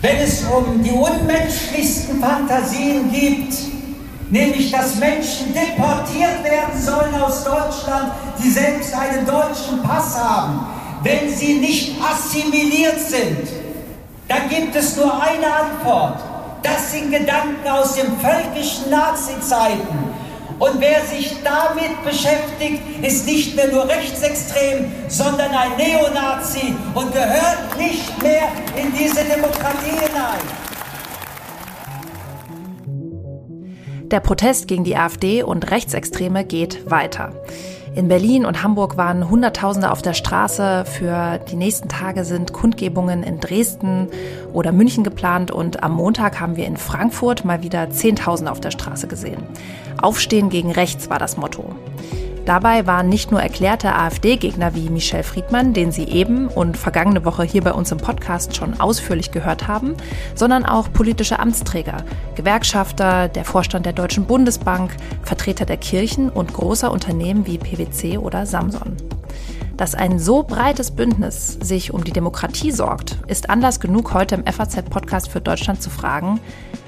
Wenn es um die unmenschlichsten Fantasien geht, nämlich dass Menschen deportiert werden sollen aus Deutschland, die selbst einen deutschen Pass haben, wenn sie nicht assimiliert sind, dann gibt es nur eine Antwort. Das sind Gedanken aus den völkischen Nazi-Zeiten. Und wer sich damit beschäftigt, ist nicht mehr nur rechtsextrem, sondern ein Neonazi und gehört nicht mehr in diese Demokratie hinein. Der Protest gegen die AfD und Rechtsextreme geht weiter. In Berlin und Hamburg waren Hunderttausende auf der Straße. Für die nächsten Tage sind Kundgebungen in Dresden oder München geplant und am Montag haben wir in Frankfurt mal wieder Zehntausende auf der Straße gesehen. Aufstehen gegen rechts war das Motto. Dabei waren nicht nur erklärte AfD-Gegner wie Michel Friedmann, den Sie eben und vergangene Woche hier bei uns im Podcast schon ausführlich gehört haben, sondern auch politische Amtsträger, Gewerkschafter, der Vorstand der Deutschen Bundesbank, Vertreter der Kirchen und großer Unternehmen wie PwC oder Samson. Dass ein so breites Bündnis sich um die Demokratie sorgt, ist Anlass genug, heute im FAZ-Podcast für Deutschland zu fragen,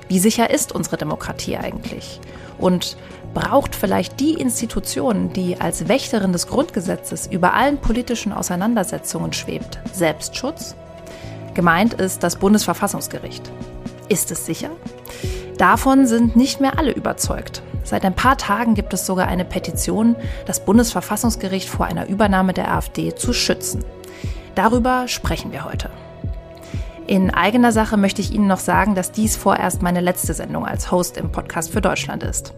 wie sicher ist unsere Demokratie eigentlich? Und braucht vielleicht die Institution, die als Wächterin des Grundgesetzes über allen politischen Auseinandersetzungen schwebt, Selbstschutz? Gemeint ist das Bundesverfassungsgericht. Ist es sicher? Davon sind nicht mehr alle überzeugt. Seit ein paar Tagen gibt es sogar eine Petition, das Bundesverfassungsgericht vor einer Übernahme der AfD zu schützen. Darüber sprechen wir heute. In eigener Sache möchte ich Ihnen noch sagen, dass dies vorerst meine letzte Sendung als Host im Podcast für Deutschland ist.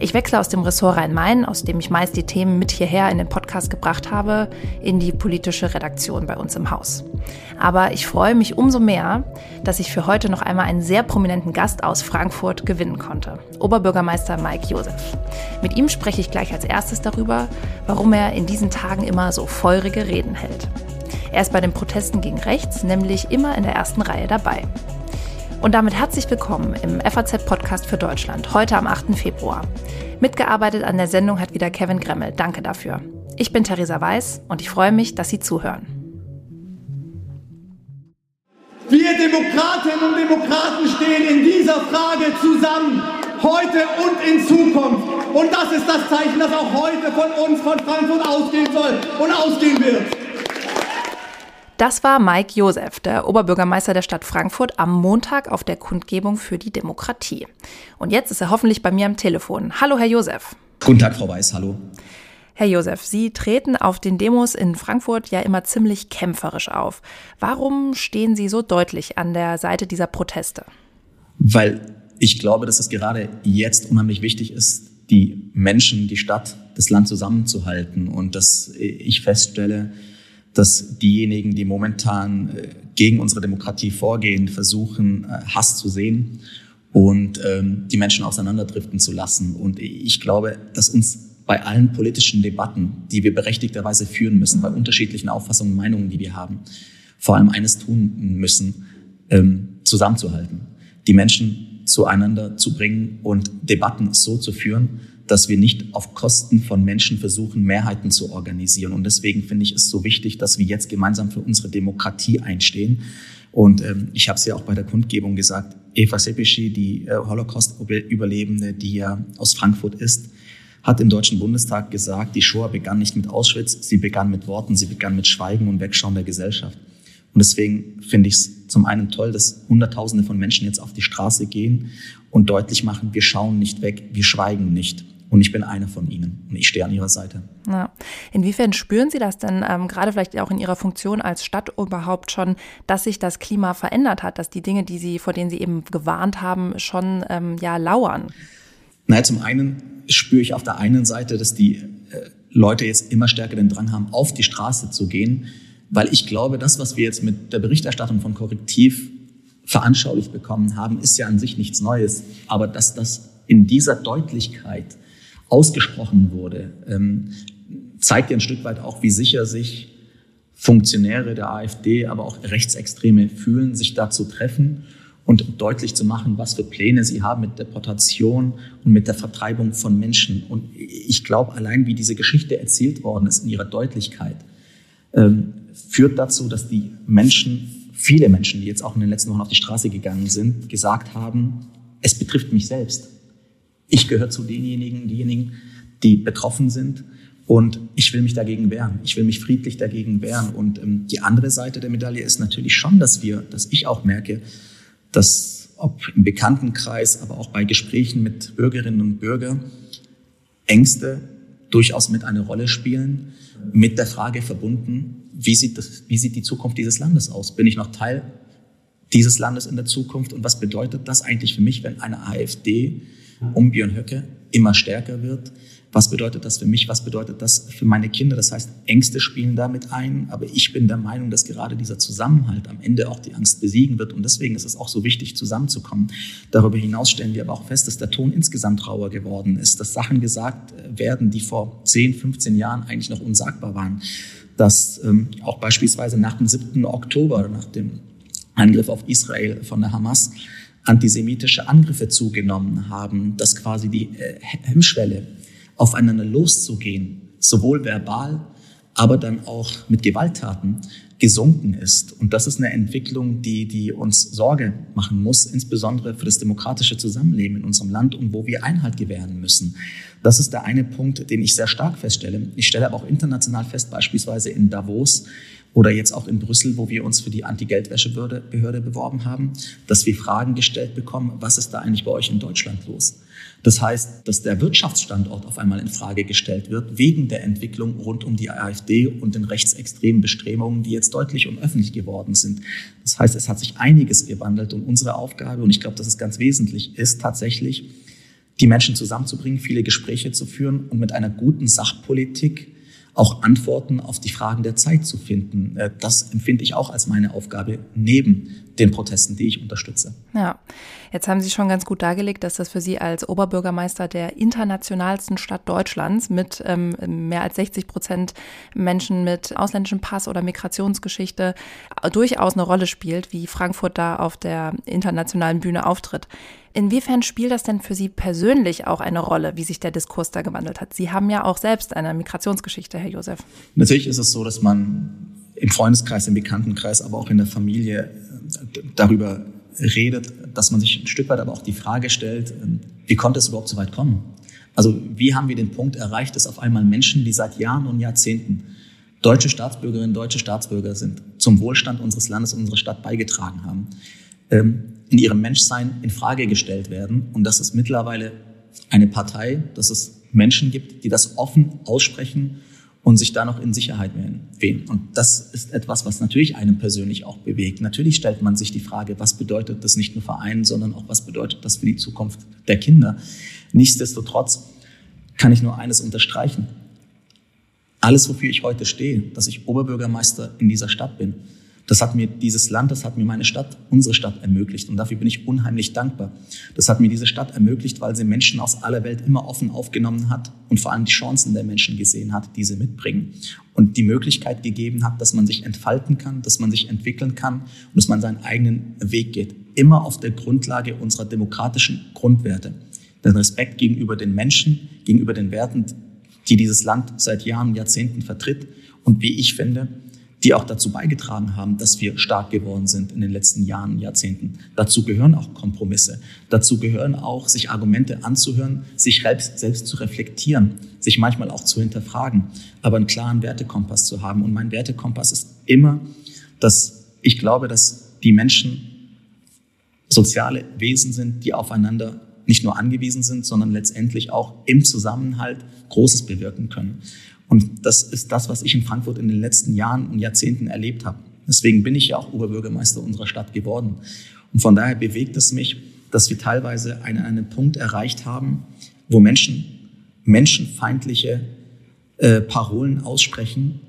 Ich wechsle aus dem Ressort Rhein-Main, aus dem ich meist die Themen mit hierher in den Podcast gebracht habe, in die politische Redaktion bei uns im Haus. Aber ich freue mich umso mehr, dass ich für heute noch einmal einen sehr prominenten Gast aus Frankfurt gewinnen konnte. Oberbürgermeister Mike Josef. Mit ihm spreche ich gleich als erstes darüber, warum er in diesen Tagen immer so feurige Reden hält. Er ist bei den Protesten gegen rechts nämlich immer in der ersten Reihe dabei. Und damit herzlich willkommen im FAZ-Podcast für Deutschland, heute am 8. Februar. Mitgearbeitet an der Sendung hat wieder Kevin Gremmel. Danke dafür. Ich bin Theresa Weiß und ich freue mich, dass Sie zuhören. Wir Demokratinnen und Demokraten stehen in dieser Frage zusammen, heute und in Zukunft. Und das ist das Zeichen, das auch heute von uns, von Frankfurt ausgehen soll und ausgehen wird. Das war Mike Josef, der Oberbürgermeister der Stadt Frankfurt, am Montag auf der Kundgebung für die Demokratie. Und jetzt ist er hoffentlich bei mir am Telefon. Hallo, Herr Josef. Guten Tag, Frau Weiß. Hallo. Herr Josef, Sie treten auf den Demos in Frankfurt ja immer ziemlich kämpferisch auf. Warum stehen Sie so deutlich an der Seite dieser Proteste? Weil ich glaube, dass es gerade jetzt unheimlich wichtig ist, die Menschen, die Stadt, das Land zusammenzuhalten und dass ich feststelle, dass diejenigen, die momentan äh, gegen unsere Demokratie vorgehen, versuchen, äh, Hass zu sehen und ähm, die Menschen auseinanderdriften zu lassen. Und ich glaube, dass uns bei allen politischen Debatten, die wir berechtigterweise führen müssen, bei unterschiedlichen Auffassungen Meinungen, die wir haben, vor allem eines tun müssen, ähm, zusammenzuhalten, die Menschen zueinander zu bringen und Debatten so zu führen, dass wir nicht auf Kosten von Menschen versuchen, Mehrheiten zu organisieren. Und deswegen finde ich es so wichtig, dass wir jetzt gemeinsam für unsere Demokratie einstehen. Und ähm, ich habe es ja auch bei der Kundgebung gesagt, Eva Sepeschi, die äh, Holocaust-Überlebende, die ja aus Frankfurt ist, hat im Deutschen Bundestag gesagt, die Shoah begann nicht mit Auschwitz, sie begann mit Worten, sie begann mit Schweigen und Wegschauen der Gesellschaft. Und deswegen finde ich es zum einen toll, dass Hunderttausende von Menschen jetzt auf die Straße gehen und deutlich machen, wir schauen nicht weg, wir schweigen nicht. Und ich bin einer von ihnen und ich stehe an ihrer Seite. Ja. Inwiefern spüren Sie das denn, ähm, gerade vielleicht auch in Ihrer Funktion als Stadt überhaupt schon, dass sich das Klima verändert hat, dass die Dinge, die Sie, vor denen Sie eben gewarnt haben, schon ähm, ja lauern? Naja, zum einen spüre ich auf der einen Seite, dass die äh, Leute jetzt immer stärker den Drang haben, auf die Straße zu gehen, weil ich glaube, das, was wir jetzt mit der Berichterstattung von Korrektiv veranschaulicht bekommen haben, ist ja an sich nichts Neues. Aber dass das in dieser Deutlichkeit ausgesprochen wurde, ähm, zeigt ja ein Stück weit auch, wie sicher sich Funktionäre der AfD, aber auch Rechtsextreme fühlen, sich da zu treffen und deutlich zu machen, was für Pläne sie haben mit Deportation und mit der Vertreibung von Menschen. Und ich glaube, allein wie diese Geschichte erzählt worden ist in ihrer Deutlichkeit, ähm, führt dazu, dass die Menschen, viele Menschen, die jetzt auch in den letzten Wochen auf die Straße gegangen sind, gesagt haben, es betrifft mich selbst. Ich gehöre zu denjenigen, diejenigen, die betroffen sind und ich will mich dagegen wehren. Ich will mich friedlich dagegen wehren. Und ähm, die andere Seite der Medaille ist natürlich schon, dass wir, dass ich auch merke, dass ob im Bekanntenkreis, aber auch bei Gesprächen mit Bürgerinnen und Bürgern Ängste durchaus mit eine Rolle spielen, mit der Frage verbunden, wie sieht, das, wie sieht die Zukunft dieses Landes aus? Bin ich noch Teil dieses Landes in der Zukunft? Und was bedeutet das eigentlich für mich, wenn eine AfD um Björn Höcke immer stärker wird? Was bedeutet das für mich? Was bedeutet das für meine Kinder? Das heißt, Ängste spielen damit ein. Aber ich bin der Meinung, dass gerade dieser Zusammenhalt am Ende auch die Angst besiegen wird. Und deswegen ist es auch so wichtig, zusammenzukommen. Darüber hinaus stellen wir aber auch fest, dass der Ton insgesamt rauer geworden ist, dass Sachen gesagt werden, die vor 10, 15 Jahren eigentlich noch unsagbar waren. Dass ähm, auch beispielsweise nach dem 7. Oktober, nach dem Angriff auf Israel von der Hamas, antisemitische Angriffe zugenommen haben, dass quasi die äh, Hemmschwelle aufeinander loszugehen, sowohl verbal, aber dann auch mit Gewalttaten gesunken ist. Und das ist eine Entwicklung, die, die uns Sorge machen muss, insbesondere für das demokratische Zusammenleben in unserem Land und wo wir Einhalt gewähren müssen. Das ist der eine Punkt, den ich sehr stark feststelle. Ich stelle aber auch international fest, beispielsweise in Davos, oder jetzt auch in Brüssel, wo wir uns für die Anti-Geldwäschebehörde beworben haben, dass wir Fragen gestellt bekommen, was ist da eigentlich bei euch in Deutschland los? Das heißt, dass der Wirtschaftsstandort auf einmal in Frage gestellt wird, wegen der Entwicklung rund um die AfD und den rechtsextremen Bestrebungen, die jetzt deutlich und öffentlich geworden sind. Das heißt, es hat sich einiges gewandelt und unsere Aufgabe, und ich glaube, dass es ganz wesentlich ist, tatsächlich, die Menschen zusammenzubringen, viele Gespräche zu führen und mit einer guten Sachpolitik auch Antworten auf die Fragen der Zeit zu finden. Äh, das empfinde ich auch als meine Aufgabe neben den Protesten, die ich unterstütze. Ja, jetzt haben Sie schon ganz gut dargelegt, dass das für Sie als Oberbürgermeister der internationalsten Stadt Deutschlands mit ähm, mehr als 60 Prozent Menschen mit ausländischem Pass oder Migrationsgeschichte durchaus eine Rolle spielt, wie Frankfurt da auf der internationalen Bühne auftritt. Inwiefern spielt das denn für Sie persönlich auch eine Rolle, wie sich der Diskurs da gewandelt hat? Sie haben ja auch selbst eine Migrationsgeschichte, Herr Josef. Natürlich ist es so, dass man im Freundeskreis, im Bekanntenkreis, aber auch in der Familie äh, darüber redet, dass man sich ein Stück weit aber auch die Frage stellt, äh, wie konnte es überhaupt so weit kommen? Also wie haben wir den Punkt erreicht, dass auf einmal Menschen, die seit Jahren und Jahrzehnten deutsche Staatsbürgerinnen, deutsche Staatsbürger sind, zum Wohlstand unseres Landes, unserer Stadt beigetragen haben, ähm, in ihrem Menschsein in Frage gestellt werden und dass es mittlerweile eine Partei, dass es Menschen gibt, die das offen aussprechen und sich da noch in Sicherheit wählen. Und das ist etwas, was natürlich einen persönlich auch bewegt. Natürlich stellt man sich die Frage, was bedeutet das nicht nur für einen, sondern auch was bedeutet das für die Zukunft der Kinder. Nichtsdestotrotz kann ich nur eines unterstreichen. Alles, wofür ich heute stehe, dass ich Oberbürgermeister in dieser Stadt bin, das hat mir dieses Land, das hat mir meine Stadt, unsere Stadt ermöglicht. Und dafür bin ich unheimlich dankbar. Das hat mir diese Stadt ermöglicht, weil sie Menschen aus aller Welt immer offen aufgenommen hat und vor allem die Chancen der Menschen gesehen hat, die sie mitbringen. Und die Möglichkeit gegeben hat, dass man sich entfalten kann, dass man sich entwickeln kann und dass man seinen eigenen Weg geht. Immer auf der Grundlage unserer demokratischen Grundwerte. Den Respekt gegenüber den Menschen, gegenüber den Werten, die dieses Land seit Jahren, Jahrzehnten vertritt. Und wie ich finde, die auch dazu beigetragen haben, dass wir stark geworden sind in den letzten Jahren, Jahrzehnten. Dazu gehören auch Kompromisse. Dazu gehören auch, sich Argumente anzuhören, sich selbst, selbst zu reflektieren, sich manchmal auch zu hinterfragen, aber einen klaren Wertekompass zu haben. Und mein Wertekompass ist immer, dass ich glaube, dass die Menschen soziale Wesen sind, die aufeinander nicht nur angewiesen sind, sondern letztendlich auch im Zusammenhalt Großes bewirken können. Und das ist das, was ich in Frankfurt in den letzten Jahren und Jahrzehnten erlebt habe. Deswegen bin ich ja auch Oberbürgermeister unserer Stadt geworden. Und von daher bewegt es mich, dass wir teilweise einen, einen Punkt erreicht haben, wo Menschen menschenfeindliche äh, Parolen aussprechen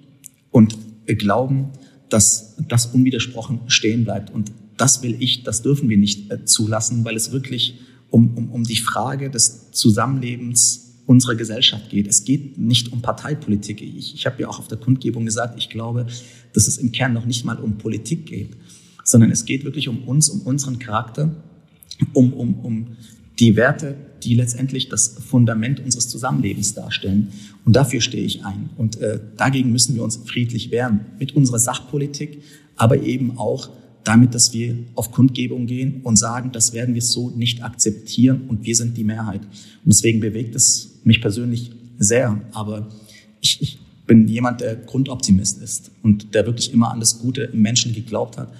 und glauben, dass das unwidersprochen stehen bleibt. Und das will ich, das dürfen wir nicht äh, zulassen, weil es wirklich um, um, um die Frage des Zusammenlebens unserer Gesellschaft geht. Es geht nicht um Parteipolitik. Ich, ich habe ja auch auf der Kundgebung gesagt, ich glaube, dass es im Kern noch nicht mal um Politik geht, sondern es geht wirklich um uns, um unseren Charakter, um, um, um Die Werte, die letztendlich das Fundament unseres Zusammenlebens darstellen. Und dafür stehe ich ein. Und äh, dagegen müssen wir uns friedlich wehren. Mit unserer Sachpolitik, aber eben auch damit, dass wir auf Kundgebung gehen und sagen, das werden wir so nicht akzeptieren und wir sind die Mehrheit. Und deswegen bewegt es mich persönlich sehr. Aber ich, ich bin jemand, der Grundoptimist ist und der wirklich immer an das Gute im Menschen geglaubt hat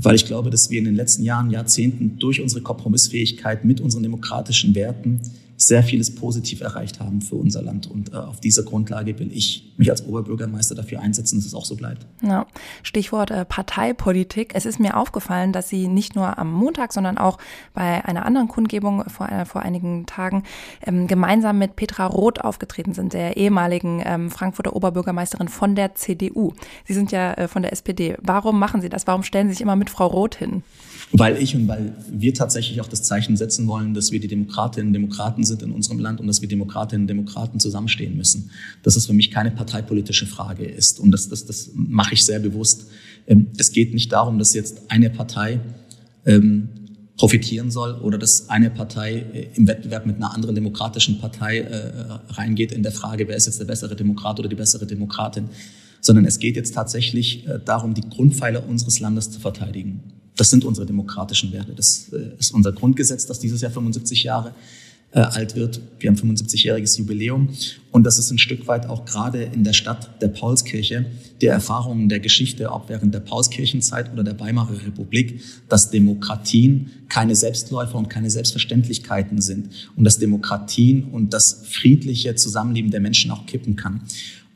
weil ich glaube, dass wir in den letzten Jahren, Jahrzehnten durch unsere Kompromissfähigkeit mit unseren demokratischen Werten sehr vieles positiv erreicht haben für unser Land. Und äh, auf dieser Grundlage will ich mich als Oberbürgermeister dafür einsetzen, dass es auch so bleibt. Ja. Stichwort äh, Parteipolitik. Es ist mir aufgefallen, dass Sie nicht nur am Montag, sondern auch bei einer anderen Kundgebung vor, äh, vor einigen Tagen ähm, gemeinsam mit Petra Roth aufgetreten sind, der ehemaligen ähm, Frankfurter Oberbürgermeisterin von der CDU. Sie sind ja äh, von der SPD. Warum machen Sie das? Warum stellen Sie sich immer mit Frau Roth hin? Weil ich und weil wir tatsächlich auch das Zeichen setzen wollen, dass wir die Demokratinnen und Demokraten sind in unserem Land und dass wir Demokratinnen und Demokraten zusammenstehen müssen. Dass es für mich keine parteipolitische Frage ist. Und das, das, das mache ich sehr bewusst. Ähm, es geht nicht darum, dass jetzt eine Partei ähm, profitieren soll oder dass eine Partei äh, im Wettbewerb mit einer anderen demokratischen Partei äh, reingeht in der Frage, wer ist jetzt der bessere Demokrat oder die bessere Demokratin, sondern es geht jetzt tatsächlich äh, darum, die Grundpfeiler unseres Landes zu verteidigen. Das sind unsere demokratischen Werte. Das ist unser Grundgesetz, das dieses Jahr 75 Jahre äh, alt wird. Wir haben 75-jähriges Jubiläum. Und das ist ein Stück weit auch gerade in der Stadt der Paulskirche der Erfahrungen der Geschichte, auch während der Paulskirchenzeit oder der Weimarer Republik, dass Demokratien keine Selbstläufer und keine Selbstverständlichkeiten sind und dass Demokratien und das friedliche Zusammenleben der Menschen auch kippen kann.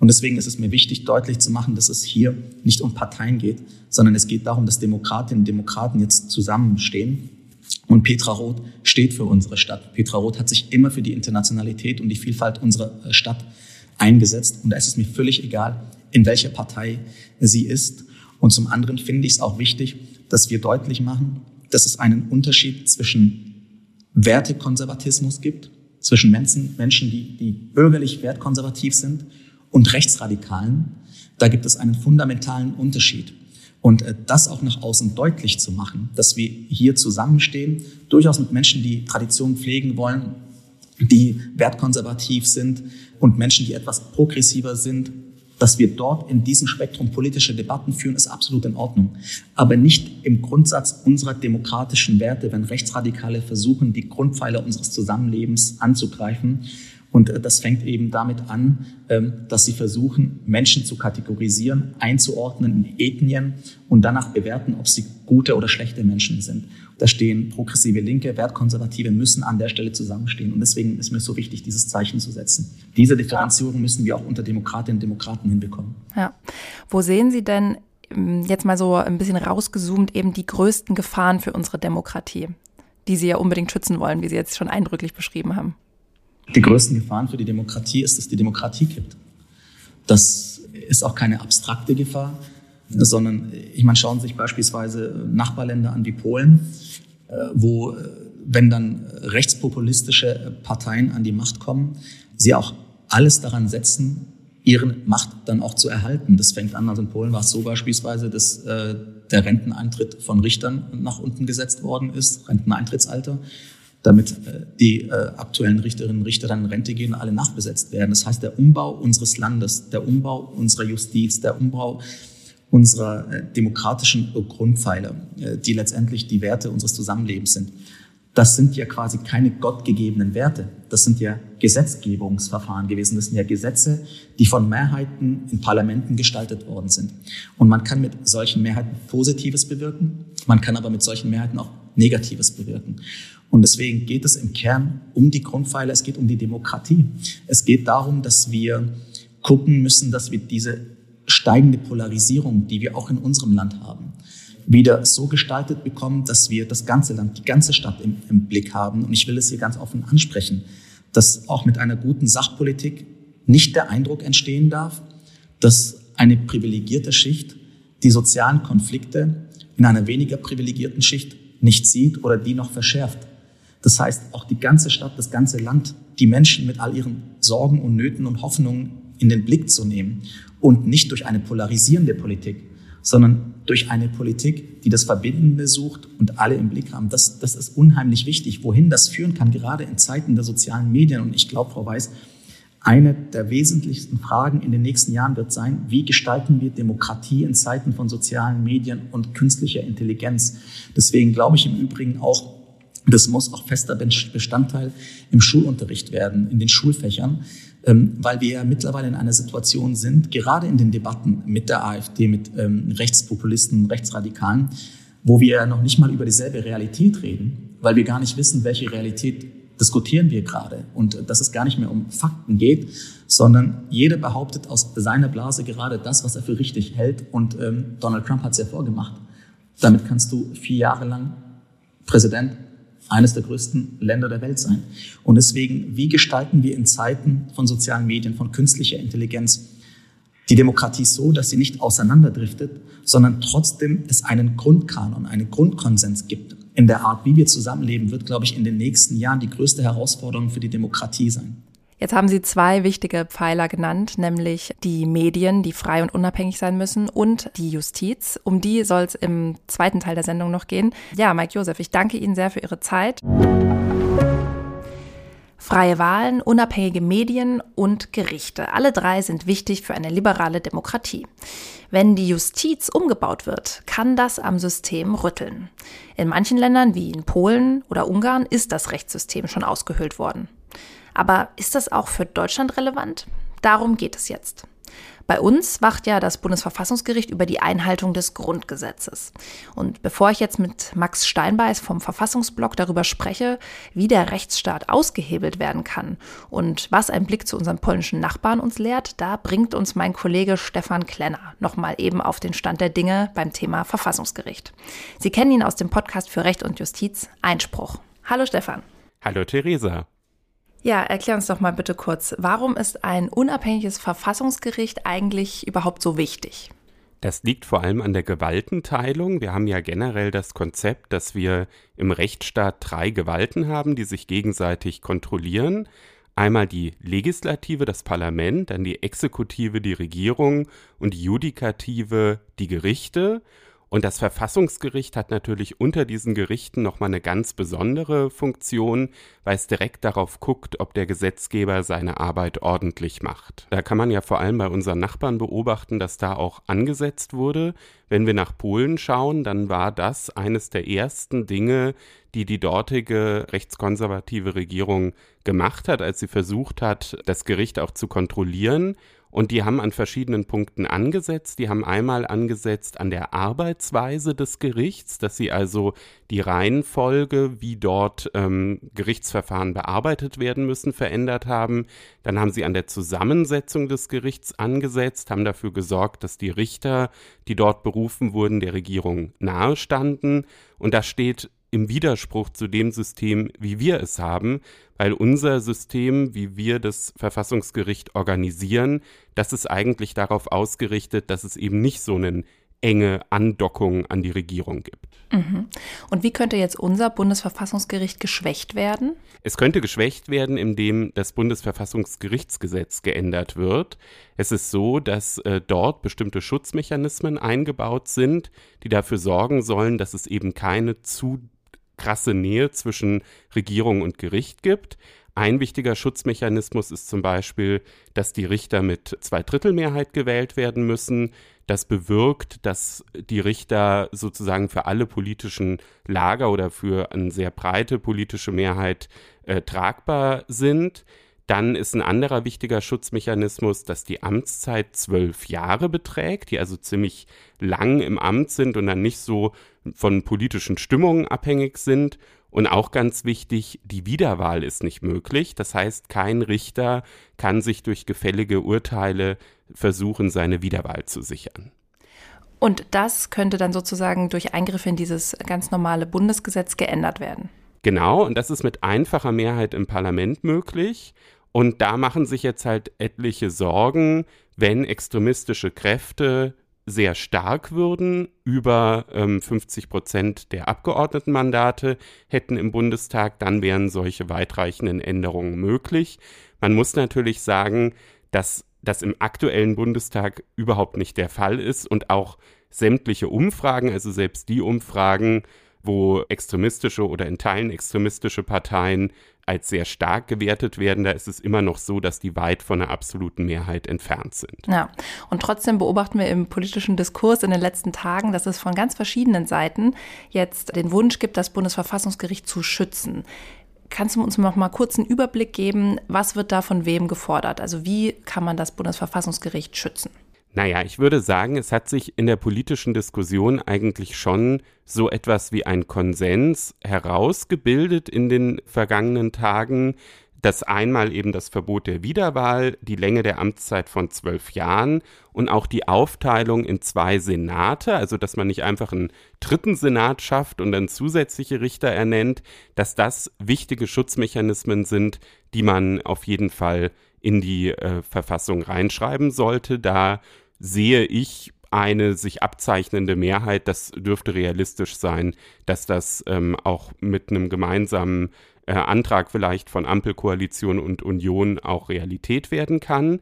Und deswegen ist es mir wichtig, deutlich zu machen, dass es hier nicht um Parteien geht, sondern es geht darum, dass Demokratinnen und Demokraten jetzt zusammenstehen. Und Petra Roth steht für unsere Stadt. Petra Roth hat sich immer für die Internationalität und die Vielfalt unserer äh, Stadt eingesetzt. Und da ist es mir völlig egal, in welcher Partei sie ist. Und zum anderen finde ich es auch wichtig, dass wir deutlich machen, dass es einen Unterschied zwischen Wertekonservatismus gibt, zwischen Menschen, Menschen die, die bürgerlich wertkonservativ sind und Rechtsradikalen, da gibt es einen fundamentalen Unterschied. Und äh, das auch nach außen deutlich zu machen, dass wir hier zusammenstehen, durchaus mit Menschen, die Traditionen pflegen wollen, die wertkonservativ sind und Menschen, die etwas progressiver sind, dass wir dort in diesem Spektrum politische Debatten führen, ist absolut in Ordnung. Aber nicht im Grundsatz unserer demokratischen Werte, wenn Rechtsradikale versuchen, die Grundpfeiler unseres Zusammenlebens anzugreifen und äh, das fängt eben damit an, ähm, dass sie versuchen, Menschen zu kategorisieren, einzuordnen in Ethnien und danach bewerten, ob sie gute oder schlechte Menschen sind. Da stehen progressive Linke, Wertkonservative müssen an der Stelle zusammenstehen. Und deswegen ist mir so wichtig, dieses Zeichen zu setzen. Diese Differenzierung müssen wir auch unter Demokratinnen und Demokraten hinbekommen. Ja. Wo sehen Sie denn ähm, jetzt mal so ein bisschen rausgezoomt eben die größten Gefahren für unsere Demokratie, die Sie ja unbedingt schützen wollen, wie Sie jetzt schon eindrücklich beschrieben haben? Die größten Gefahren für die Demokratie ist, dass die Demokratie kippt. Das ist auch keine abstrakte Gefahr, sondern ich meine, schauen Sie sich beispielsweise Nachbarländer an wie Polen, äh, wo, äh, wenn dann rechtspopulistische Parteien an die Macht kommen, sie auch alles daran setzen, ihre Macht dann auch zu erhalten. Das fängt an, also in Polen war es so beispielsweise, dass äh, der Renteneintritt von Richtern nach unten gesetzt worden ist, Renteneintrittsalter damit äh, die äh, aktuellen Richterinnen und Richter dann in Rente gehen und alle nachbesetzt werden. Das heißt, der Umbau unseres Landes, der Umbau unserer Justiz, der Umbau unserer äh, demokratischen Grundpfeiler, die letztendlich die Werte unseres Zusammenlebens sind. Das sind ja quasi keine gottgegebenen Werte. Das sind ja Gesetzgebungsverfahren gewesen. Das sind ja Gesetze, die von Mehrheiten in Parlamenten gestaltet worden sind. Und man kann mit solchen Mehrheiten Positives bewirken. Man kann aber mit solchen Mehrheiten auch Negatives bewirken. Und deswegen geht es im Kern um die Grundpfeiler, es geht um die Demokratie. Es geht darum, dass wir gucken müssen, dass wir diese steigende Polarisierung, die wir auch in unserem Land haben, wieder so gestaltet bekommen, dass wir das ganze Land, die ganze Stadt im, im Blick haben. Und ich will es hier ganz offen ansprechen, dass auch mit einer guten Sachpolitik nicht der Eindruck entstehen darf, dass eine privilegierte Schicht die sozialen Konflikte in einer weniger privilegierten Schicht nicht sieht oder die noch verschärft. Das heißt, auch die ganze Stadt, das ganze Land, die Menschen mit all ihren Sorgen und Nöten und Hoffnungen in den Blick zu nehmen und nicht durch eine polarisierende Politik, sondern durch eine Politik, die das Verbindende sucht und alle im Blick haben. Das, das ist unheimlich wichtig. Wohin das führen kann, gerade in Zeiten der sozialen Medien. Und ich glaube, Frau Weiß, eine der wesentlichsten Fragen in den nächsten Jahren wird sein, wie gestalten wir Demokratie in Zeiten von sozialen Medien und künstlicher Intelligenz. Deswegen glaube ich im Übrigen auch, das muss auch fester Bestandteil im Schulunterricht werden, in den Schulfächern, ähm, weil wir ja mittlerweile in einer Situation sind, gerade in den Debatten mit der AfD, mit ähm, Rechtspopulisten, Rechtsradikalen, wo wir noch nicht mal über dieselbe Realität reden, weil wir gar nicht wissen, welche Realität diskutieren wir gerade und dass es gar nicht mehr um Fakten geht, sondern jeder behauptet aus seiner Blase gerade das, was er für richtig hält und ähm, Donald Trump hat es ja vorgemacht. Damit kannst du vier Jahre lang Präsident eines der größten Länder der Welt sein. Und deswegen, wie gestalten wir in Zeiten von sozialen Medien, von künstlicher Intelligenz die Demokratie so, dass sie nicht auseinanderdriftet, sondern trotzdem es einen Grundkanon, einen Grundkonsens gibt in der Art, wie wir zusammenleben, wird, glaube ich, in den nächsten Jahren die größte Herausforderung für die Demokratie sein. Jetzt haben Sie zwei wichtige Pfeiler genannt, nämlich die Medien, die frei und unabhängig sein müssen, und die Justiz. Um die soll es im zweiten Teil der Sendung noch gehen. Ja, Mike Josef, ich danke Ihnen sehr für Ihre Zeit. Freie Wahlen, unabhängige Medien und Gerichte. Alle drei sind wichtig für eine liberale Demokratie. Wenn die Justiz umgebaut wird, kann das am System rütteln. In manchen Ländern wie in Polen oder Ungarn ist das Rechtssystem schon ausgehöhlt worden. Aber ist das auch für Deutschland relevant? Darum geht es jetzt. Bei uns wacht ja das Bundesverfassungsgericht über die Einhaltung des Grundgesetzes. Und bevor ich jetzt mit Max Steinbeiß vom Verfassungsblock darüber spreche, wie der Rechtsstaat ausgehebelt werden kann und was ein Blick zu unseren polnischen Nachbarn uns lehrt, da bringt uns mein Kollege Stefan Klenner nochmal eben auf den Stand der Dinge beim Thema Verfassungsgericht. Sie kennen ihn aus dem Podcast für Recht und Justiz Einspruch. Hallo Stefan. Hallo Theresa. Ja, erklär uns doch mal bitte kurz, warum ist ein unabhängiges Verfassungsgericht eigentlich überhaupt so wichtig? Das liegt vor allem an der Gewaltenteilung. Wir haben ja generell das Konzept, dass wir im Rechtsstaat drei Gewalten haben, die sich gegenseitig kontrollieren. Einmal die Legislative, das Parlament, dann die Exekutive, die Regierung und die Judikative, die Gerichte. Und das Verfassungsgericht hat natürlich unter diesen Gerichten nochmal eine ganz besondere Funktion, weil es direkt darauf guckt, ob der Gesetzgeber seine Arbeit ordentlich macht. Da kann man ja vor allem bei unseren Nachbarn beobachten, dass da auch angesetzt wurde. Wenn wir nach Polen schauen, dann war das eines der ersten Dinge, die die dortige rechtskonservative Regierung gemacht hat, als sie versucht hat, das Gericht auch zu kontrollieren. Und die haben an verschiedenen Punkten angesetzt. Die haben einmal angesetzt an der Arbeitsweise des Gerichts, dass sie also die Reihenfolge, wie dort ähm, Gerichtsverfahren bearbeitet werden müssen, verändert haben. Dann haben sie an der Zusammensetzung des Gerichts angesetzt, haben dafür gesorgt, dass die Richter, die dort berufen wurden, der Regierung nahestanden. Und das steht im Widerspruch zu dem System, wie wir es haben, weil unser System, wie wir das Verfassungsgericht organisieren, das ist eigentlich darauf ausgerichtet, dass es eben nicht so eine enge Andockung an die Regierung gibt. Mhm. Und wie könnte jetzt unser Bundesverfassungsgericht geschwächt werden? Es könnte geschwächt werden, indem das Bundesverfassungsgerichtsgesetz geändert wird. Es ist so, dass äh, dort bestimmte Schutzmechanismen eingebaut sind, die dafür sorgen sollen, dass es eben keine zu krasse Nähe zwischen Regierung und Gericht gibt. Ein wichtiger Schutzmechanismus ist zum Beispiel, dass die Richter mit Zweidrittelmehrheit gewählt werden müssen. Das bewirkt, dass die Richter sozusagen für alle politischen Lager oder für eine sehr breite politische Mehrheit äh, tragbar sind. Dann ist ein anderer wichtiger Schutzmechanismus, dass die Amtszeit zwölf Jahre beträgt, die also ziemlich lang im Amt sind und dann nicht so von politischen Stimmungen abhängig sind. Und auch ganz wichtig, die Wiederwahl ist nicht möglich. Das heißt, kein Richter kann sich durch gefällige Urteile versuchen, seine Wiederwahl zu sichern. Und das könnte dann sozusagen durch Eingriffe in dieses ganz normale Bundesgesetz geändert werden. Genau, und das ist mit einfacher Mehrheit im Parlament möglich. Und da machen sich jetzt halt etliche Sorgen, wenn extremistische Kräfte sehr stark würden. Über ähm, 50 Prozent der Abgeordnetenmandate hätten im Bundestag, dann wären solche weitreichenden Änderungen möglich. Man muss natürlich sagen, dass das im aktuellen Bundestag überhaupt nicht der Fall ist und auch sämtliche Umfragen, also selbst die Umfragen, wo extremistische oder in Teilen extremistische Parteien als sehr stark gewertet werden, da ist es immer noch so, dass die weit von einer absoluten Mehrheit entfernt sind. Ja, und trotzdem beobachten wir im politischen Diskurs in den letzten Tagen, dass es von ganz verschiedenen Seiten jetzt den Wunsch gibt, das Bundesverfassungsgericht zu schützen. Kannst du uns noch mal kurz einen Überblick geben, was wird da von wem gefordert? Also wie kann man das Bundesverfassungsgericht schützen? Naja, ich würde sagen, es hat sich in der politischen Diskussion eigentlich schon so etwas wie ein Konsens herausgebildet in den vergangenen Tagen, dass einmal eben das Verbot der Wiederwahl, die Länge der Amtszeit von zwölf Jahren und auch die Aufteilung in zwei Senate, also dass man nicht einfach einen dritten Senat schafft und dann zusätzliche Richter ernennt, dass das wichtige Schutzmechanismen sind, die man auf jeden Fall in die äh, Verfassung reinschreiben sollte. Da sehe ich eine sich abzeichnende Mehrheit, das dürfte realistisch sein, dass das ähm, auch mit einem gemeinsamen äh, Antrag vielleicht von Ampelkoalition und Union auch Realität werden kann.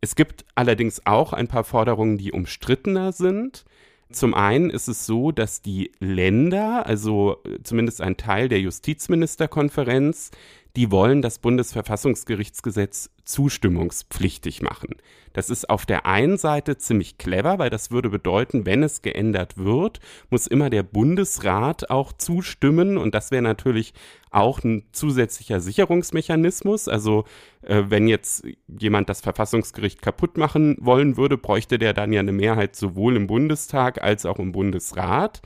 Es gibt allerdings auch ein paar Forderungen, die umstrittener sind. Zum einen ist es so, dass die Länder, also äh, zumindest ein Teil der Justizministerkonferenz, die wollen das Bundesverfassungsgerichtsgesetz zustimmungspflichtig machen. Das ist auf der einen Seite ziemlich clever, weil das würde bedeuten, wenn es geändert wird, muss immer der Bundesrat auch zustimmen und das wäre natürlich auch ein zusätzlicher Sicherungsmechanismus. Also äh, wenn jetzt jemand das Verfassungsgericht kaputt machen wollen würde, bräuchte der dann ja eine Mehrheit sowohl im Bundestag als auch im Bundesrat.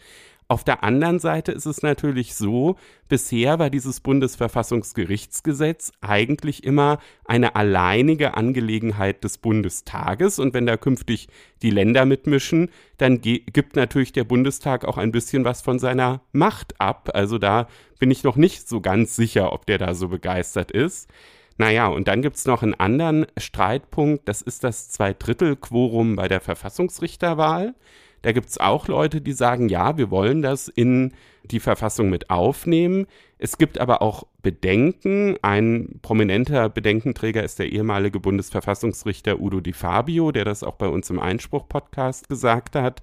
Auf der anderen Seite ist es natürlich so, bisher war dieses Bundesverfassungsgerichtsgesetz eigentlich immer eine alleinige Angelegenheit des Bundestages und wenn da künftig die Länder mitmischen, dann gibt natürlich der Bundestag auch ein bisschen was von seiner Macht ab. Also da bin ich noch nicht so ganz sicher, ob der da so begeistert ist. Naja, und dann gibt es noch einen anderen Streitpunkt, das ist das Zweidrittel-Quorum bei der Verfassungsrichterwahl. Da gibt es auch Leute, die sagen, ja, wir wollen das in die Verfassung mit aufnehmen. Es gibt aber auch Bedenken. Ein prominenter Bedenkenträger ist der ehemalige Bundesverfassungsrichter Udo Di Fabio, der das auch bei uns im Einspruch-Podcast gesagt hat.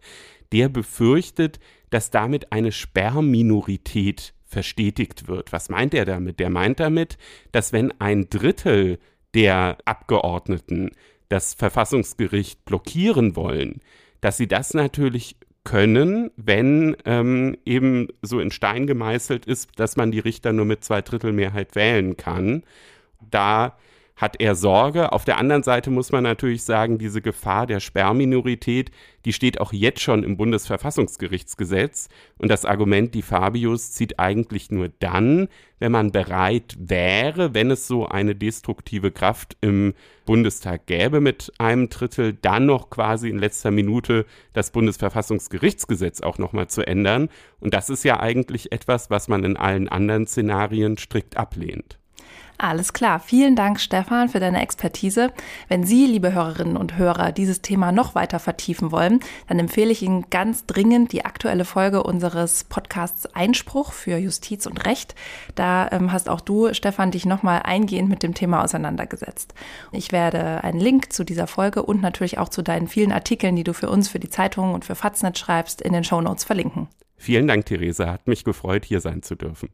Der befürchtet, dass damit eine Sperrminorität verstetigt wird. Was meint er damit? Der meint damit, dass wenn ein Drittel der Abgeordneten das Verfassungsgericht blockieren wollen, dass sie das natürlich können, wenn ähm, eben so in Stein gemeißelt ist, dass man die Richter nur mit zwei Drittel Mehrheit wählen kann. Da hat er Sorge. Auf der anderen Seite muss man natürlich sagen, diese Gefahr der Sperrminorität, die steht auch jetzt schon im Bundesverfassungsgerichtsgesetz. Und das Argument die Fabius zieht eigentlich nur dann, wenn man bereit wäre, wenn es so eine destruktive Kraft im Bundestag gäbe mit einem Drittel, dann noch quasi in letzter Minute das Bundesverfassungsgerichtsgesetz auch nochmal zu ändern. Und das ist ja eigentlich etwas, was man in allen anderen Szenarien strikt ablehnt. Alles klar. Vielen Dank, Stefan, für deine Expertise. Wenn Sie, liebe Hörerinnen und Hörer, dieses Thema noch weiter vertiefen wollen, dann empfehle ich Ihnen ganz dringend die aktuelle Folge unseres Podcasts Einspruch für Justiz und Recht. Da ähm, hast auch du, Stefan, dich nochmal eingehend mit dem Thema auseinandergesetzt. Ich werde einen Link zu dieser Folge und natürlich auch zu deinen vielen Artikeln, die du für uns, für die Zeitung und für Faznet schreibst, in den Show Notes verlinken. Vielen Dank, Theresa. Hat mich gefreut, hier sein zu dürfen.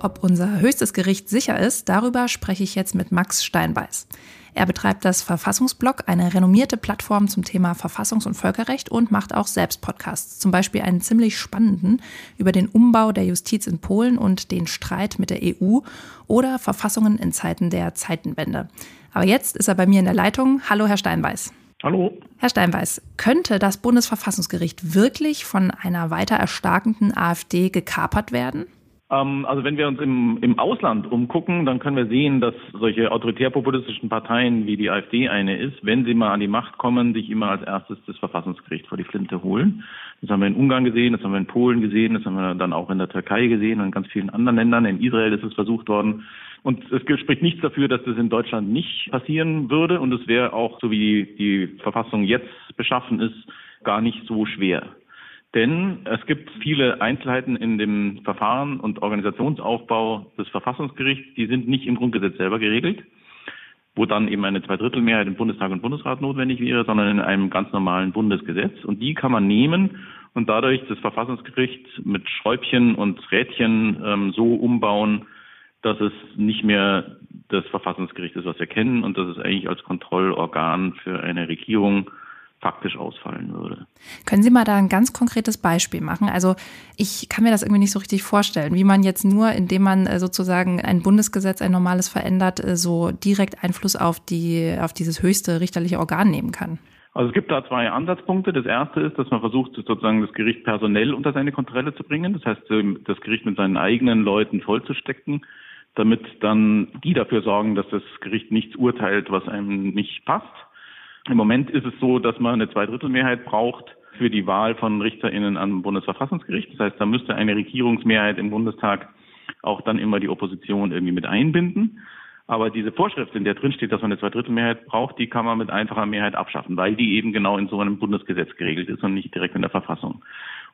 Ob unser höchstes Gericht sicher ist, darüber spreche ich jetzt mit Max Steinbeiß. Er betreibt das Verfassungsblog, eine renommierte Plattform zum Thema Verfassungs- und Völkerrecht und macht auch selbst Podcasts. Zum Beispiel einen ziemlich spannenden über den Umbau der Justiz in Polen und den Streit mit der EU oder Verfassungen in Zeiten der Zeitenwende. Aber jetzt ist er bei mir in der Leitung. Hallo, Herr Steinbeiß. Hallo. Herr Steinbeiß, könnte das Bundesverfassungsgericht wirklich von einer weiter erstarkenden AfD gekapert werden? Ähm, also wenn wir uns im, im Ausland umgucken, dann können wir sehen, dass solche autoritär-populistischen Parteien wie die AfD eine ist, wenn sie mal an die Macht kommen, sich immer als erstes das Verfassungsgericht vor die Flinte holen. Das haben wir in Ungarn gesehen, das haben wir in Polen gesehen, das haben wir dann auch in der Türkei gesehen und in ganz vielen anderen Ländern. In Israel ist es versucht worden. Und es spricht nichts dafür, dass das in Deutschland nicht passieren würde. Und es wäre auch, so wie die Verfassung jetzt beschaffen ist, gar nicht so schwer. Denn es gibt viele Einzelheiten in dem Verfahren und Organisationsaufbau des Verfassungsgerichts, die sind nicht im Grundgesetz selber geregelt. wo dann eben eine Zweidrittelmehrheit im Bundestag und Bundesrat notwendig wäre, sondern in einem ganz normalen Bundesgesetz. Und die kann man nehmen und dadurch das Verfassungsgericht mit Schräubchen und Rädchen ähm, so umbauen, dass es nicht mehr das Verfassungsgericht ist, was wir kennen, und dass es eigentlich als Kontrollorgan für eine Regierung faktisch ausfallen würde. Können Sie mal da ein ganz konkretes Beispiel machen? Also ich kann mir das irgendwie nicht so richtig vorstellen, wie man jetzt nur, indem man äh, sozusagen ein Bundesgesetz, ein normales verändert, äh, so direkt Einfluss auf die, auf dieses höchste richterliche Organ nehmen kann. Also es gibt da zwei Ansatzpunkte. Das erste ist, dass man versucht, sozusagen das Gericht personell unter seine Kontrolle zu bringen. Das heißt, ähm, das Gericht mit seinen eigenen Leuten vollzustecken, damit dann die dafür sorgen, dass das Gericht nichts urteilt, was einem nicht passt. Im Moment ist es so, dass man eine Zweidrittelmehrheit braucht für die Wahl von RichterInnen am Bundesverfassungsgericht. Das heißt, da müsste eine Regierungsmehrheit im Bundestag auch dann immer die Opposition irgendwie mit einbinden. Aber diese Vorschrift, in der drin steht, dass man eine Zweidrittelmehrheit braucht, die kann man mit einfacher Mehrheit abschaffen, weil die eben genau in so einem Bundesgesetz geregelt ist und nicht direkt in der Verfassung.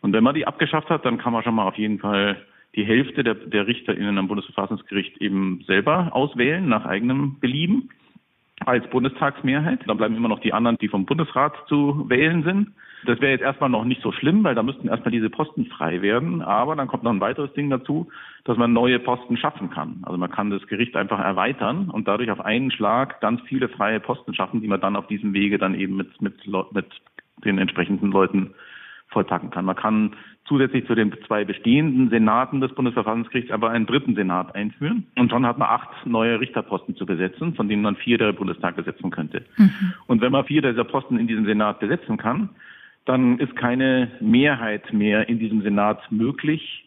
Und wenn man die abgeschafft hat, dann kann man schon mal auf jeden Fall die Hälfte der, der RichterInnen am Bundesverfassungsgericht eben selber auswählen, nach eigenem Belieben als Bundestagsmehrheit. Dann bleiben immer noch die anderen, die vom Bundesrat zu wählen sind. Das wäre jetzt erstmal noch nicht so schlimm, weil da müssten erstmal diese Posten frei werden. Aber dann kommt noch ein weiteres Ding dazu, dass man neue Posten schaffen kann. Also man kann das Gericht einfach erweitern und dadurch auf einen Schlag ganz viele freie Posten schaffen, die man dann auf diesem Wege dann eben mit, mit, mit den entsprechenden Leuten vollpacken kann. Man kann zusätzlich zu den zwei bestehenden Senaten des Bundesverfassungsgerichts aber einen dritten Senat einführen. Und schon hat man acht neue Richterposten zu besetzen, von denen man vier der Bundestag besetzen könnte. Mhm. Und wenn man vier dieser Posten in diesem Senat besetzen kann, dann ist keine Mehrheit mehr in diesem Senat möglich,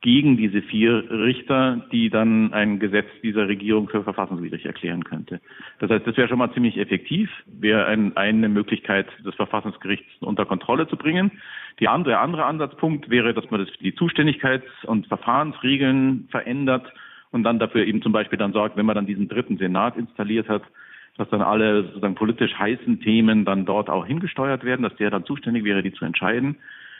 gegen diese vier Richter, die dann ein Gesetz dieser Regierung für verfassungswidrig erklären könnte. Das heißt, das wäre schon mal ziemlich effektiv, wäre ein, eine Möglichkeit, das Verfassungsgericht unter Kontrolle zu bringen. Die andere, der andere Ansatzpunkt wäre, dass man das, die Zuständigkeits- und Verfahrensregeln verändert und dann dafür eben zum Beispiel dann sorgt, wenn man dann diesen dritten Senat installiert hat, dass dann alle sozusagen politisch heißen Themen dann dort auch hingesteuert werden, dass der dann zuständig wäre, die zu entscheiden.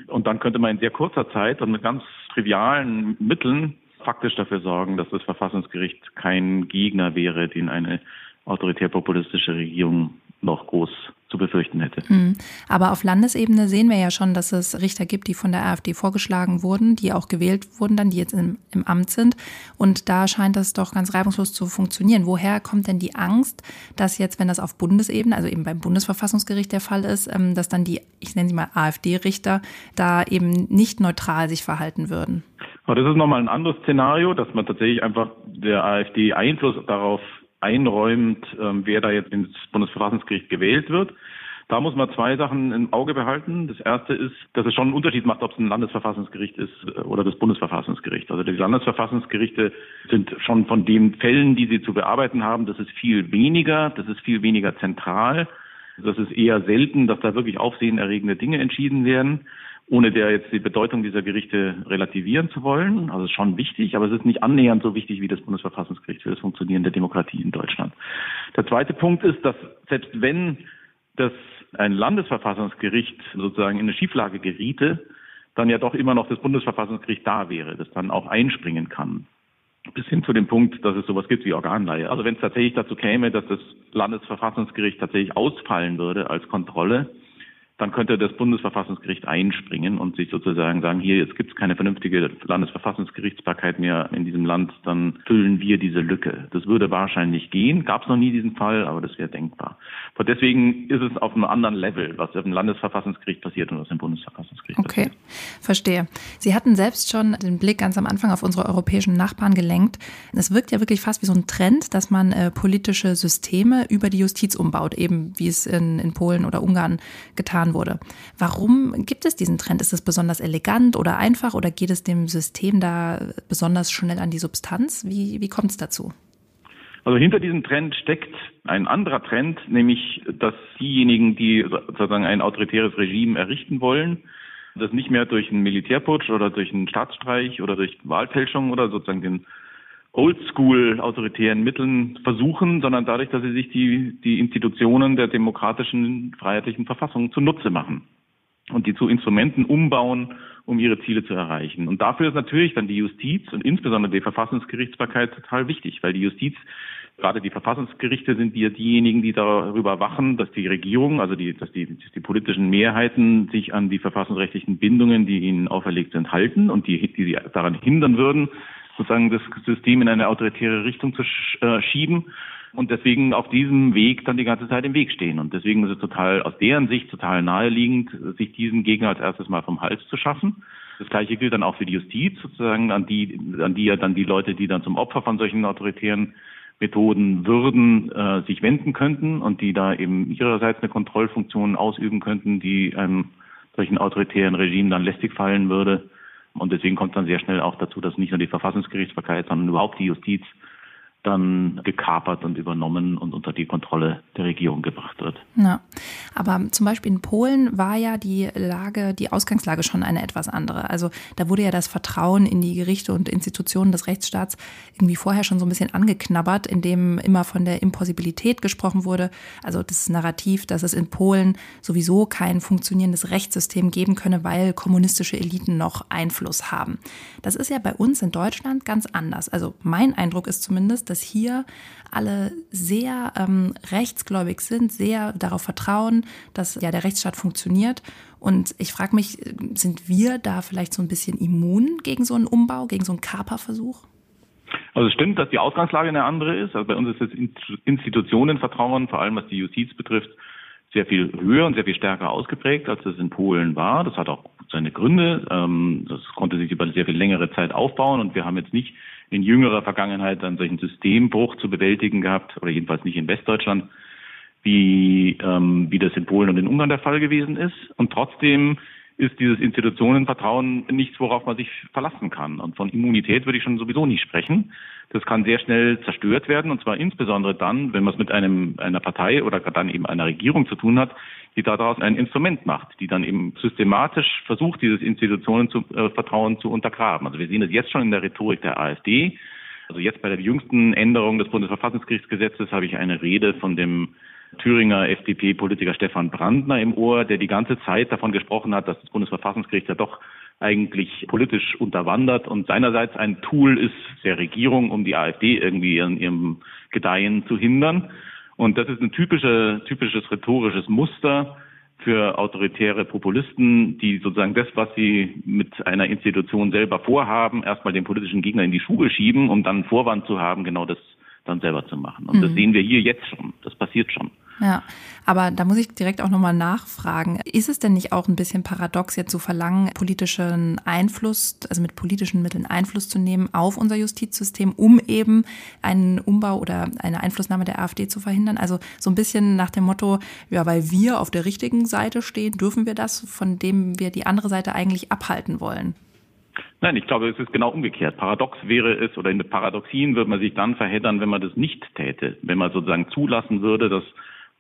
Und dann könnte man in sehr kurzer Zeit und mit ganz trivialen Mitteln faktisch dafür sorgen, dass das Verfassungsgericht kein Gegner wäre, den eine autoritär-populistische Regierung noch groß zu befürchten hätte. Hm. Aber auf Landesebene sehen wir ja schon, dass es Richter gibt, die von der AfD vorgeschlagen wurden, die auch gewählt wurden dann, die jetzt im, im Amt sind. Und da scheint das doch ganz reibungslos zu funktionieren. Woher kommt denn die Angst, dass jetzt, wenn das auf Bundesebene, also eben beim Bundesverfassungsgericht der Fall ist, ähm, dass dann die, ich nenne sie mal AfD-Richter, da eben nicht neutral sich verhalten würden? Aber das ist nochmal ein anderes Szenario, dass man tatsächlich einfach der AfD Einfluss darauf einräumt, ähm, wer da jetzt ins Bundesverfassungsgericht gewählt wird. Da muss man zwei Sachen im Auge behalten. Das erste ist, dass es schon einen Unterschied macht, ob es ein Landesverfassungsgericht ist äh, oder das Bundesverfassungsgericht. Also die Landesverfassungsgerichte sind schon von den Fällen, die sie zu bearbeiten haben, das ist viel weniger, das ist viel weniger zentral. Das ist eher selten, dass da wirklich aufsehenerregende Dinge entschieden werden ohne der jetzt die Bedeutung dieser Gerichte relativieren zu wollen. Also schon wichtig, aber es ist nicht annähernd so wichtig wie das Bundesverfassungsgericht für das Funktionieren der Demokratie in Deutschland. Der zweite Punkt ist, dass selbst wenn das ein Landesverfassungsgericht sozusagen in eine Schieflage geriete, dann ja doch immer noch das Bundesverfassungsgericht da wäre, das dann auch einspringen kann. Bis hin zu dem Punkt, dass es sowas gibt wie Organleihe. Also wenn es tatsächlich dazu käme, dass das Landesverfassungsgericht tatsächlich ausfallen würde als Kontrolle, dann könnte das Bundesverfassungsgericht einspringen und sich sozusagen sagen, hier, jetzt gibt es keine vernünftige Landesverfassungsgerichtsbarkeit mehr in diesem Land, dann füllen wir diese Lücke. Das würde wahrscheinlich gehen, gab es noch nie diesen Fall, aber das wäre denkbar. Und deswegen ist es auf einem anderen Level, was dem Landesverfassungsgericht passiert und was im Bundesverfassungsgericht okay. passiert. Okay, verstehe. Sie hatten selbst schon den Blick ganz am Anfang auf unsere europäischen Nachbarn gelenkt. Es wirkt ja wirklich fast wie so ein Trend, dass man äh, politische Systeme über die Justiz umbaut, eben wie es in, in Polen oder Ungarn getan getan wurde. Warum gibt es diesen Trend? Ist es besonders elegant oder einfach oder geht es dem System da besonders schnell an die Substanz? Wie, wie kommt es dazu? Also hinter diesem Trend steckt ein anderer Trend, nämlich dass diejenigen, die sozusagen ein autoritäres Regime errichten wollen, das nicht mehr durch einen Militärputsch oder durch einen Staatsstreich oder durch Wahlfälschung oder sozusagen den oldschool autoritären Mitteln versuchen, sondern dadurch, dass sie sich die, die Institutionen der demokratischen, freiheitlichen Verfassung zunutze machen. und die zu Instrumenten umbauen, um ihre Ziele zu erreichen. Und dafür ist natürlich dann die Justiz und insbesondere die Verfassungsgerichtsbarkeit total wichtig, weil die Justiz Gerade die Verfassungsgerichte sind ja diejenigen, die darüber wachen, dass die Regierung, also die, dass die, dass die politischen Mehrheiten sich an die verfassungsrechtlichen Bindungen, die ihnen auferlegt sind, halten und die, die sie daran hindern würden, sozusagen das System in eine autoritäre Richtung zu äh, schieben und deswegen auf diesem Weg dann die ganze Zeit im Weg stehen. Und deswegen ist es total, aus deren Sicht total naheliegend, sich diesen Gegner als erstes mal vom Hals zu schaffen. Das Gleiche gilt dann auch für die Justiz, sozusagen, an die, an die ja dann die Leute, die dann zum Opfer von solchen autoritären Methoden würden, äh, sich wenden könnten und die da eben ihrerseits eine Kontrollfunktion ausüben könnten, die einem solchen autoritären Regime dann lästig fallen würde. Und deswegen kommt dann sehr schnell auch dazu, dass nicht nur die Verfassungsgerichtsbarkeit, sondern überhaupt die Justiz dann gekapert und übernommen und unter die Kontrolle der Regierung gebracht wird. Ja, aber zum Beispiel in Polen war ja die Lage, die Ausgangslage schon eine etwas andere. Also da wurde ja das Vertrauen in die Gerichte und Institutionen des Rechtsstaats irgendwie vorher schon so ein bisschen angeknabbert, indem immer von der Impossibilität gesprochen wurde. Also das Narrativ, dass es in Polen sowieso kein funktionierendes Rechtssystem geben könne, weil kommunistische Eliten noch Einfluss haben. Das ist ja bei uns in Deutschland ganz anders. Also mein Eindruck ist zumindest, dass hier alle sehr ähm, rechtsgläubig sind, sehr darauf vertrauen, dass ja der Rechtsstaat funktioniert. Und ich frage mich, sind wir da vielleicht so ein bisschen immun gegen so einen Umbau, gegen so einen Kaperversuch? Also es stimmt, dass die Ausgangslage eine andere ist. Also bei uns ist das Institutionenvertrauen, vor allem was die Justiz betrifft, sehr viel höher und sehr viel stärker ausgeprägt, als es in Polen war. Das hat auch seine Gründe. Ähm, das konnte sich über sehr viel längere Zeit aufbauen und wir haben jetzt nicht in jüngerer Vergangenheit einen solchen Systembruch zu bewältigen gehabt, oder jedenfalls nicht in Westdeutschland, wie, ähm, wie das in Polen und in Ungarn der Fall gewesen ist. Und trotzdem ist dieses Institutionenvertrauen nichts, worauf man sich verlassen kann. Und von Immunität würde ich schon sowieso nicht sprechen. Das kann sehr schnell zerstört werden, und zwar insbesondere dann, wenn man es mit einem, einer Partei oder dann eben einer Regierung zu tun hat, die daraus ein Instrument macht, die dann eben systematisch versucht, dieses Institutionenvertrauen äh, zu untergraben. Also wir sehen das jetzt schon in der Rhetorik der AfD. Also jetzt bei der jüngsten Änderung des Bundesverfassungsgerichtsgesetzes habe ich eine Rede von dem Thüringer FDP-Politiker Stefan Brandner im Ohr, der die ganze Zeit davon gesprochen hat, dass das Bundesverfassungsgericht ja doch eigentlich politisch unterwandert und seinerseits ein Tool ist der Regierung, um die AfD irgendwie in ihrem Gedeihen zu hindern. Und das ist ein typische, typisches rhetorisches Muster für autoritäre Populisten, die sozusagen das, was sie mit einer Institution selber vorhaben, erstmal den politischen Gegner in die Schuhe schieben, um dann Vorwand zu haben, genau das dann selber zu machen. Und mhm. das sehen wir hier jetzt schon. Das passiert schon. Ja, aber da muss ich direkt auch nochmal nachfragen. Ist es denn nicht auch ein bisschen paradox, jetzt zu verlangen, politischen Einfluss, also mit politischen Mitteln Einfluss zu nehmen auf unser Justizsystem, um eben einen Umbau oder eine Einflussnahme der AfD zu verhindern? Also so ein bisschen nach dem Motto, ja, weil wir auf der richtigen Seite stehen, dürfen wir das, von dem wir die andere Seite eigentlich abhalten wollen. Nein, ich glaube, es ist genau umgekehrt. Paradox wäre es, oder in Paradoxien würde man sich dann verheddern, wenn man das nicht täte. Wenn man sozusagen zulassen würde, dass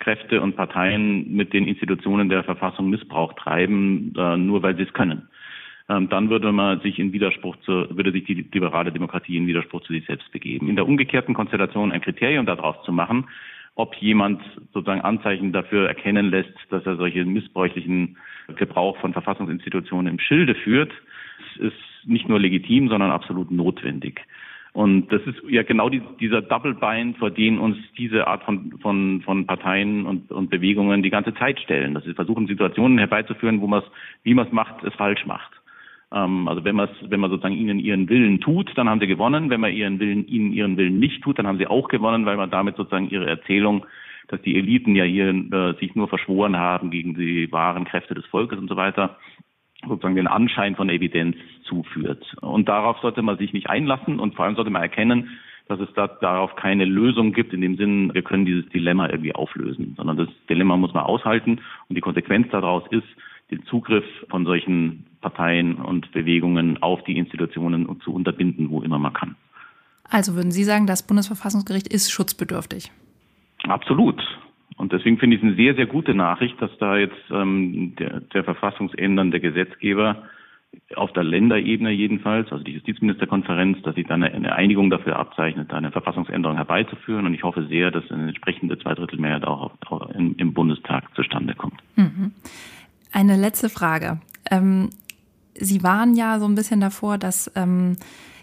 Kräfte und Parteien mit den Institutionen der Verfassung Missbrauch treiben, äh, nur weil sie es können. Ähm, dann würde man sich in Widerspruch zu, würde sich die liberale Demokratie in Widerspruch zu sich selbst begeben. In der umgekehrten Konstellation ein Kriterium daraus zu machen, ob jemand sozusagen Anzeichen dafür erkennen lässt, dass er solche missbräuchlichen Gebrauch von Verfassungsinstitutionen im Schilde führt, ist nicht nur legitim, sondern absolut notwendig. Und das ist ja genau die, dieser Double Bind, vor den uns diese Art von, von, von Parteien und, und Bewegungen die ganze Zeit stellen. Dass sie versuchen, Situationen herbeizuführen, wo man es, wie man es macht, es falsch macht. Ähm, also wenn man wenn man sozusagen ihnen ihren Willen tut, dann haben sie gewonnen. Wenn man ihren Willen, ihnen ihren Willen nicht tut, dann haben sie auch gewonnen, weil man damit sozusagen ihre Erzählung, dass die Eliten ja hier äh, sich nur verschworen haben gegen die wahren Kräfte des Volkes und so weiter, sozusagen den Anschein von Evidenz zuführt. Und darauf sollte man sich nicht einlassen und vor allem sollte man erkennen, dass es da, darauf keine Lösung gibt, in dem Sinn, wir können dieses Dilemma irgendwie auflösen, sondern das Dilemma muss man aushalten und die Konsequenz daraus ist, den Zugriff von solchen Parteien und Bewegungen auf die Institutionen zu unterbinden, wo immer man kann. Also würden Sie sagen, das Bundesverfassungsgericht ist schutzbedürftig? Absolut. Und deswegen finde ich es eine sehr, sehr gute Nachricht, dass da jetzt ähm, der, der verfassungsändernde Gesetzgeber auf der Länderebene jedenfalls, also die Justizministerkonferenz, dass sich dann eine, Einigung dafür abzeichnet, eine Verfassungsänderung herbeizuführen. Und ich hoffe sehr, dass eine entsprechende Zweidrittelmehrheit auch, auch im, im Bundestag zustande kommt. Mhm. Eine letzte Frage. Ähm, Sie waren ja so ein bisschen davor, dass ähm,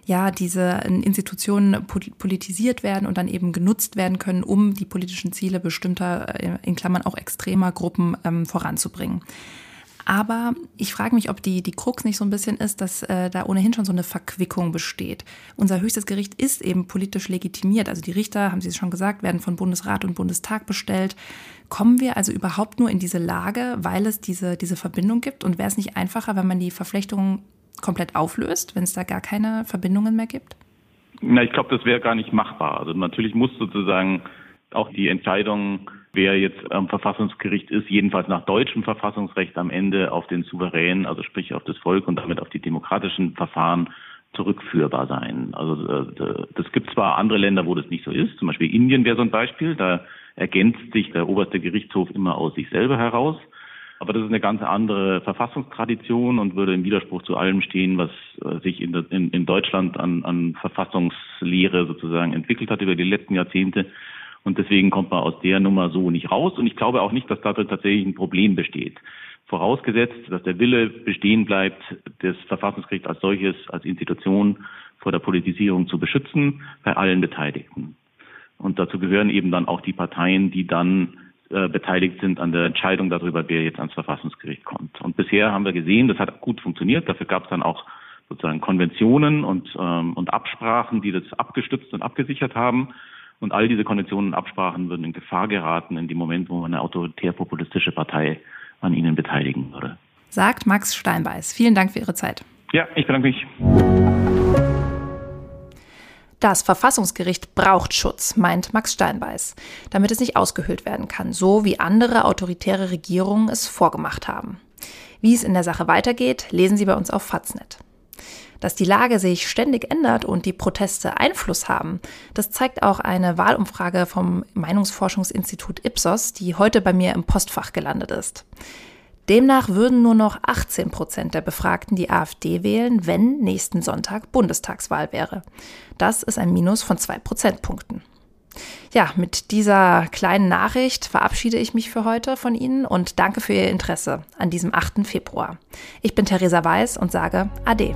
ja diese Institutionen politisiert werden und dann eben genutzt werden können, um die politischen Ziele bestimmter, äh, in Klammern auch extremer Gruppen ähm, voranzubringen. Aber ich frage mich, ob die, die Krux nicht so ein bisschen ist, dass äh, da ohnehin schon so eine Verquickung besteht. Unser höchstes Gericht ist eben politisch legitimiert. Also die Richter, haben Sie es schon gesagt, werden von Bundesrat und Bundestag bestellt. Kommen wir also überhaupt nur in diese Lage, weil es diese, diese Verbindung gibt? Und wäre es nicht einfacher, wenn man die Verflechtungen komplett auflöst, wenn es da gar keine Verbindungen mehr gibt? Na, ich glaube, das wäre gar nicht machbar. Also natürlich muss sozusagen auch die Entscheidung wer jetzt am Verfassungsgericht ist, jedenfalls nach deutschem Verfassungsrecht am Ende auf den Souverän, also sprich auf das Volk und damit auf die demokratischen Verfahren zurückführbar sein. Also äh, das gibt zwar andere Länder, wo das nicht so ist, zum Beispiel Indien wäre so ein Beispiel, da ergänzt sich der oberste Gerichtshof immer aus sich selber heraus. Aber das ist eine ganz andere Verfassungstradition und würde im Widerspruch zu allem stehen, was äh, sich in, in, in Deutschland an, an Verfassungslehre sozusagen entwickelt hat über die letzten Jahrzehnte. Und deswegen kommt man aus der Nummer so nicht raus. Und ich glaube auch nicht, dass darin tatsächlich ein Problem besteht. Vorausgesetzt, dass der Wille bestehen bleibt, das Verfassungsgericht als solches, als Institution vor der Politisierung zu beschützen, bei allen Beteiligten. Und dazu gehören eben dann auch die Parteien, die dann äh, beteiligt sind an der Entscheidung darüber, wer jetzt ans Verfassungsgericht kommt. Und bisher haben wir gesehen, das hat gut funktioniert. Dafür gab es dann auch sozusagen Konventionen und, ähm, und Absprachen, die das abgestützt und abgesichert haben. Und all diese Konditionen und Absprachen würden in Gefahr geraten in dem Moment, wo man eine autoritär-populistische Partei an ihnen beteiligen würde. Sagt Max Steinbeiß. Vielen Dank für Ihre Zeit. Ja, ich bedanke mich. Das Verfassungsgericht braucht Schutz, meint Max Steinbeiß, damit es nicht ausgehöhlt werden kann, so wie andere autoritäre Regierungen es vorgemacht haben. Wie es in der Sache weitergeht, lesen Sie bei uns auf Faznet. Dass die Lage sich ständig ändert und die Proteste Einfluss haben, das zeigt auch eine Wahlumfrage vom Meinungsforschungsinstitut Ipsos, die heute bei mir im Postfach gelandet ist. Demnach würden nur noch 18 Prozent der Befragten die AfD wählen, wenn nächsten Sonntag Bundestagswahl wäre. Das ist ein Minus von zwei Prozentpunkten. Ja, mit dieser kleinen Nachricht verabschiede ich mich für heute von Ihnen und danke für Ihr Interesse an diesem 8. Februar. Ich bin Theresa Weiß und sage Ade.